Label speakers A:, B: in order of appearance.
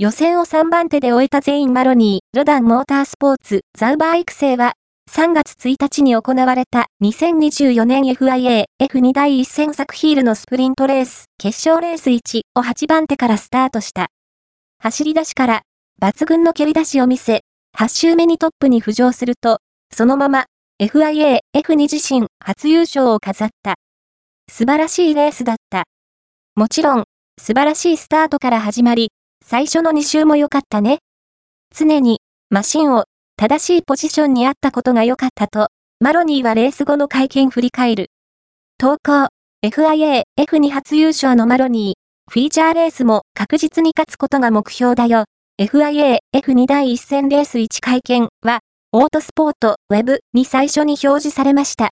A: 予選を3番手で終えた全員マロニー、ロダンモータースポーツ、ザウバー育成は、3月1日に行われた2024年 FIA F2 第1戦作ヒールのスプリントレース、決勝レース1を8番手からスタートした。走り出しから抜群の蹴り出しを見せ、8周目にトップに浮上すると、そのまま FIA F2 自身初優勝を飾った。素晴らしいレースだった。もちろん、素晴らしいスタートから始まり、最初の2周も良かったね。常に、マシンを、正しいポジションにあったことが良かったと、マロニーはレース後の会見振り返る。投稿、FIA、F2 初優勝のマロニー、フィーチャーレースも確実に勝つことが目標だよ。FIA、F2 第1戦レース1会見は、オートスポート、ウェブに最初に表示されました。